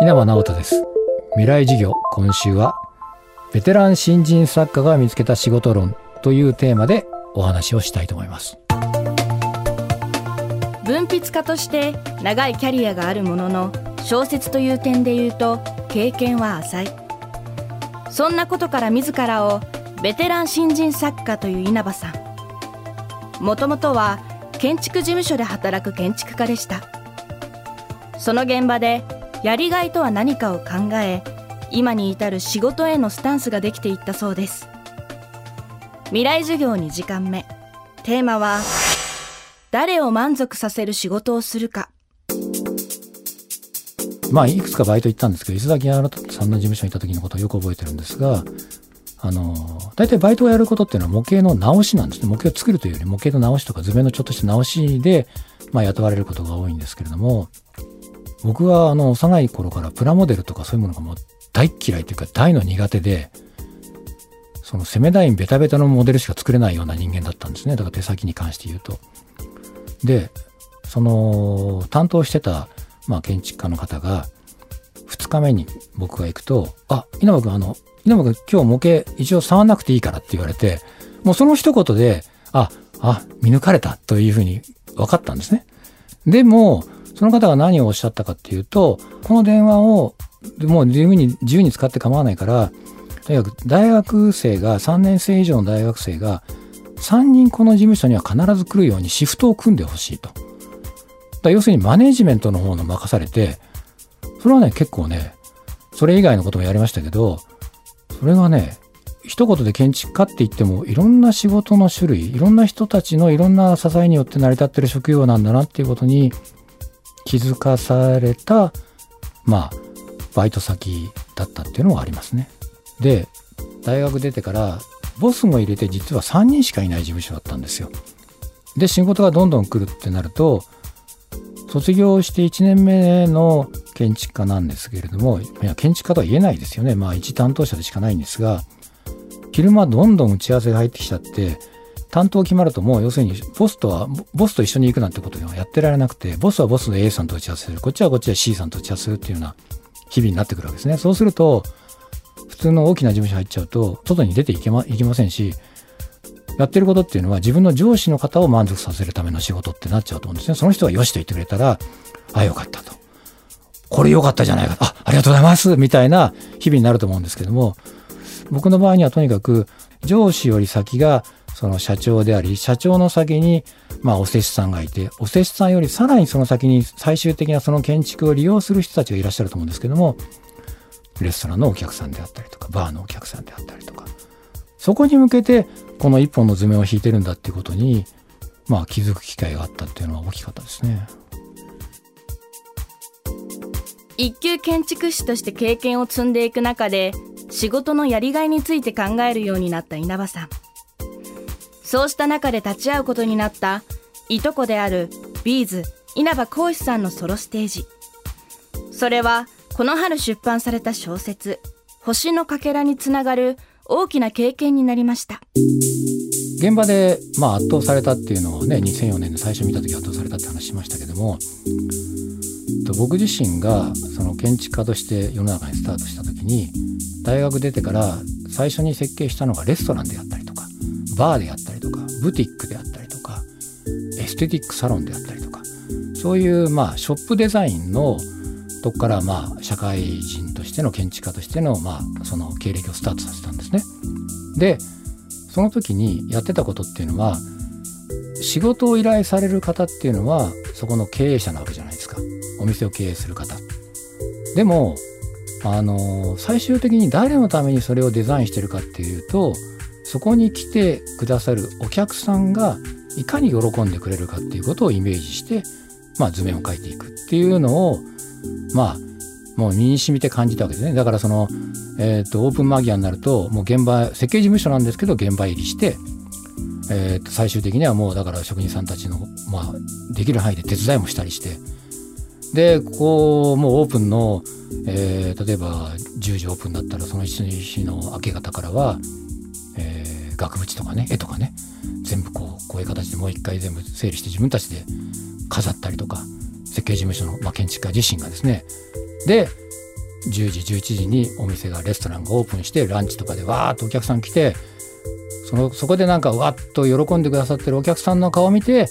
稲葉直人です。未来事業今週はベテラン新人作家が見つけた仕事論というテーマでお話をしたいと思います。文筆家として長いキャリアがあるものの小説という点で言うと経験は浅い。そんなことから自らをベテラン新人作家という稲葉さん。もともとは建築事務所で働く建築家でした。その現場でやりがいとは何かを考え今に至る仕事へのスタンスができていったそうです。未来授業2時間目。テーマは誰を満足させる仕事をするか。まあいくつかバイト行ったんですけど磯崎さんの事務所にいた時のことをよく覚えてるんですがあの大体バイトをやることっていうのは模型の直しなんですね。模型を作るというより模型の直しとか図面のちょっとした直しで、まあ、雇われることが多いんですけれども僕はあの幼い頃からプラモデルとかそういうものがもう大嫌いというか大の苦手でそのセメダインベタベタのモデルしか作れないような人間だったんですねだから手先に関して言うと。でその担当してた、まあ、建築家の方が2日目に僕が行くと「あ稲葉君あの稲葉君今日模型一応触んなくていいから」って言われてもうその一言で「ああ見抜かれた」というふうに分かったんですね。でもその方が何をおっしゃったかっていうとこの電話をもう自由に自由に使って構わないからとにかく大学生が3年生以上の大学生が3人この事務所には必ず来るようにシフトを組んでほしいと。だ要するにマネジメントの方の任されてそれはね結構ねそれ以外のこともやりましたけどそれがね一言で建築家って言ってもいろんな仕事の種類いろんな人たちのいろんな支えによって成り立ってる職業なんだなっていうことに気づかされたまあバイト先だったっていうのはありますね。で大学出てからボスも入れて実は3人しかいない事務所だったんですよ。で仕事がどんどん来るってなると卒業して1年目の建築家なんですけれどもいや建築家とは言えないですよねまあ一担当者でしかないんですが昼間どんどん打ち合わせが入ってきちゃって担当決まるともう要するにボスとはボスと一緒に行くなんてことはやってられなくてボスはボスで A さんと打ち合わせする。こっちはこっちで C さんと打ち合わせするっていうような日々になってくるわけですね。そうすると普通の大きな事務所入っちゃうと外に出ていけまいけませんしやってることっていうのは自分の上司の方を満足させるための仕事ってなっちゃうと思うんですね。その人がよしと言ってくれたらあよかったとこれ良かったじゃないかあありがとうございますみたいな日々になると思うんですけども僕の場合にはとにかく上司より先がその社長であり社長の先にまあお施主さんがいてお施主さんよりさらにその先に最終的なその建築を利用する人たちがいらっしゃると思うんですけどもレストランのお客さんであったりとかバーのお客さんであったりとかそこに向けてこの一本の図面を引いてるんだっていうことにまあ気づく機会があったっていうのは大きかったですね。一級建築士として経験を積んでいく中で仕事のやりがいについて考えるようになった稲葉さんそうした中で立ち会うことになったいとこであるビーズ稲葉浩志さんのソロステージ。それはこの春出版された小説「星のかけら」につながる大きな経験になりました。現場で、まあ、圧倒されたっていうのをね2004年の最初見た時圧倒されたって話しましたけども僕自身がその建築家として世の中にスタートした時に大学出てから最初に設計したのがレストランであったりバーであったりとかブティックであったりとかエステティックサロンであったりとかそういうまあショップデザインのとこからまあ社会人としての建築家としてのまあその経歴をスタートさせたんですね。でその時にやってたことっていうのは仕事を依頼される方っていうのはそこの経営者なわけじゃないですかお店を経営する方でもあの最終的に誰のためにそれをデザインしてるかっていうとそこに来てくださるお客さんがいかに喜んでくれるかっていうことをイメージして、まあ、図面を描いていくっていうのをまあもう身に染みて感じたわけですね。だからその、えーと、オープン間際になるともう現場設計事務所なんですけど現場入りして、えー、と最終的にはもうだから職人さんたちの、まあ、できる範囲で手伝いもしたりして。でここもうオープンの、えー、例えば10時オープンだったらその1日の明け方からは、額縁とかね絵とかね全部こうこういう形でもう一回全部整理して自分たちで飾ったりとか設計事務所の、まあ、建築家自身がですねで10時11時にお店がレストランがオープンしてランチとかでわーっとお客さん来てそのそこでなんかわっと喜んでくださってるお客さんの顔を見て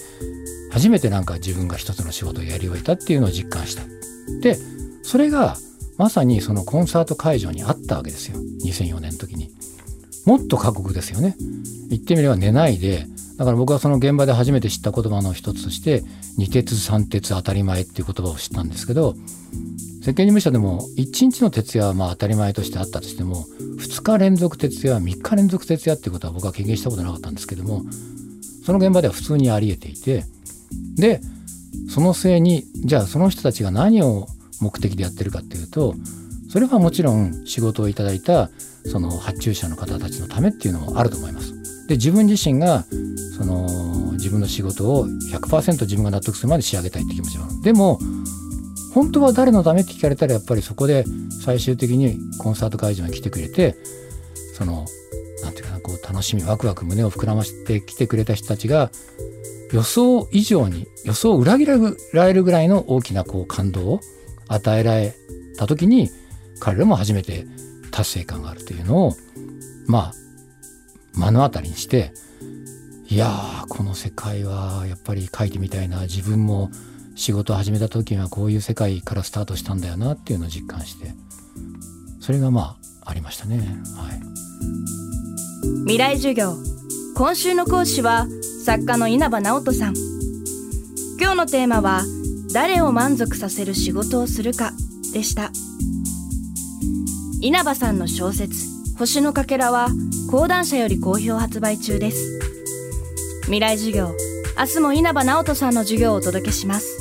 初めてなんか自分が一つの仕事をやり終えたっていうのを実感した。でそれがまさにそのコンサート会場にあったわけですよ2004年の時に。もっと過酷ですよね。言ってみれば寝ないでだから僕はその現場で初めて知った言葉の一つとして二鉄三鉄当たり前っていう言葉を知ったんですけど設計事務所でも1日の徹夜はまあ当たり前としてあったとしても2日連続徹夜3日連続徹夜っていうことは僕は経験したことなかったんですけどもその現場では普通にありえていてでその末にじゃあその人たちが何を目的でやってるかっていうとそれはもちろん仕事をいただいたその発注者の方たちのためっていうのもあると思います。で自分自身がその自分の仕事を100%自分が納得するまで仕上げたいって気持ちはでも本当は誰のためって聞かれたらやっぱりそこで最終的にコンサート会場に来てくれてその何て言うかなこう楽しみワクワク胸を膨らませてきてくれた人たちが予想以上に予想を裏切られるぐらいの大きなこう感動を与えられた時に彼らも初めて達成感があるというのをまあ目の当たりにしていやーこの世界はやっぱり書いてみたいな自分も仕事を始めた時にはこういう世界からスタートしたんだよなっていうのを実感してそれがまあありましたね。はい。未来授業。今週の講師は作家の稲葉直人さん。今日のテーマは誰を満足させる仕事をするかでした。稲葉さんの小説星のかけらは講談社より好評発売中です。未来授業明日も稲葉直人さんの授業をお届けします。